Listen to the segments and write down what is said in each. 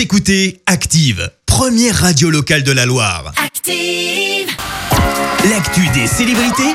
Vous écoutez Active, première radio locale de la Loire. Active. L'actu des célébrités,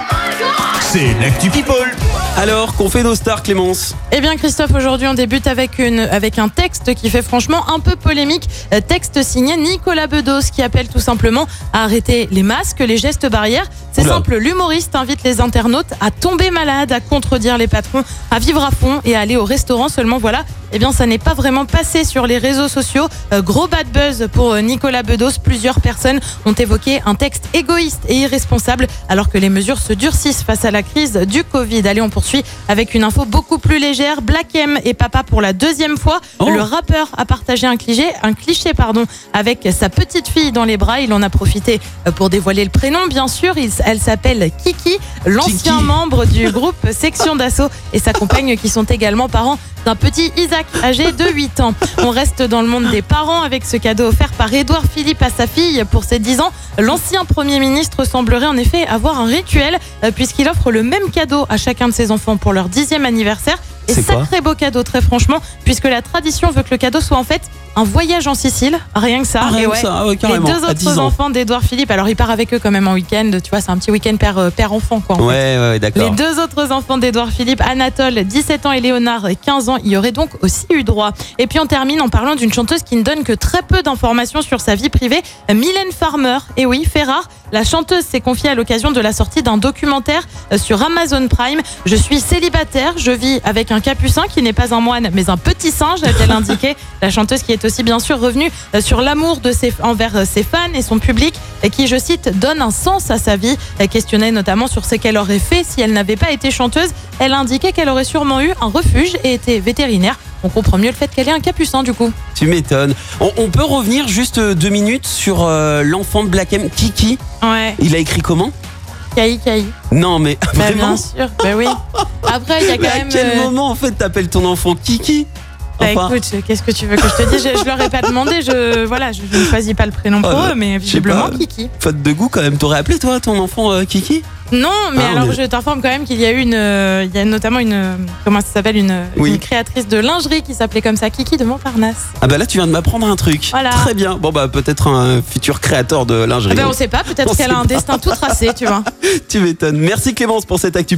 c'est l'actu People. Alors, qu'on fait nos stars, Clémence? Eh bien Christophe, aujourd'hui on débute avec, une, avec un texte qui fait franchement un peu polémique. Euh, Texte signé Nicolas Bedos qui appelle tout simplement à arrêter les masques, les gestes barrières. C'est Oula. simple, l'humoriste invite les internautes à tomber malade, à contredire les patrons, à vivre à fond et à aller au restaurant. Seulement voilà, eh bien ça n'est pas vraiment passé sur les réseaux sociaux. Euh, gros bad buzz pour euh, Nicolas Bedos. Plusieurs personnes ont évoqué un texte égoïste et irresponsable alors que les mesures se durcissent face à la crise du Covid. Allez, on poursuit avec une info beaucoup plus légère. Black M est papa pour la deuxième fois. Oh. Le rappeur a partagé un cliché, un cliché pardon, avec sa petite fille dans les bras. Il en a profité euh, pour dévoiler le prénom, bien sûr. Il- elle s'appelle Kiki, l'ancien membre du groupe Section d'Assaut et sa compagne qui sont également parents d'un petit Isaac âgé de 8 ans. On reste dans le monde des parents avec ce cadeau offert par Édouard Philippe à sa fille pour ses 10 ans. L'ancien Premier ministre semblerait en effet avoir un rituel euh, puisqu'il offre le même cadeau à chacun de ses enfants pour leur dixième anniversaire. Et sacré beau cadeau, très franchement, puisque la tradition veut que le cadeau soit en fait un voyage en Sicile, rien que ça. Ah, rien Et que ouais, ça, ouais, les deux à 10 autres enfants d'Édouard Philippe, alors il part avec eux quand même en week-end, tu vois, c'est un petit week-end père, euh, père-enfant quoi. en fait. Ouais, ouais, ouais, Les deux autres enfants d'Édouard Philippe, Anatole, 17 ans, et Léonard, 15 ans, y auraient donc aussi eu droit. Et puis on termine en parlant d'une chanteuse qui ne donne que très peu d'informations sur sa vie privée, Mylène Farmer. Et oui, fait rare, la chanteuse s'est confiée à l'occasion de la sortie d'un documentaire euh, sur Amazon Prime. Je suis célibataire, je vis avec un capucin qui n'est pas un moine, mais un petit singe, a-t-elle indiqué. La chanteuse qui est aussi bien sûr revenue euh, sur l'amour de ses, envers euh, ses fans et son public, et qui, je cite, donne un sens à sa vie. Elle questionnait notamment sur ce qu'elle aurait fait si elle n'avait pas été chanteuse. Elle indiquait qu'elle aurait sûrement eu un refuge et été vétérinaire. On comprend mieux le fait qu'elle ait un capucin du coup. Tu m'étonnes. On, on peut revenir juste euh, deux minutes sur euh, l'enfant de Black M, Kiki. Ouais, Il a écrit comment? Caï caï. Non, mais Bah, vraiment bien sûr, bah oui. Après, il y a Mais quand à même. quel euh, moment, en fait, t'appelles ton enfant Kiki? Bah Enfin, écoute, qu'est-ce que tu veux que je te dise? Je, je leur ai pas demandé, je voilà, je, je ne choisis pas le prénom pour Oh, eux, mais visiblement pas. Kiki. faute de goût, quand même. T'aurais appelé, toi, ton enfant euh, Kiki? Non, mais Ah, alors je t'informe quand même qu'il y a eu une, euh, il y a notamment une, euh, comment ça s'appelle, une, Oui. une créatrice de lingerie qui s'appelait comme ça, Kiki de Montparnasse. Ah bah là, tu viens de m'apprendre un truc. Voilà. Très bien. Bon, bah peut-être un futur créateur de lingerie. Eh ben, on sait pas, peut-être qu'elle a un pas. destin tout tracé, tu vois. Tu m'étonnes. Merci Clémence pour cette actu.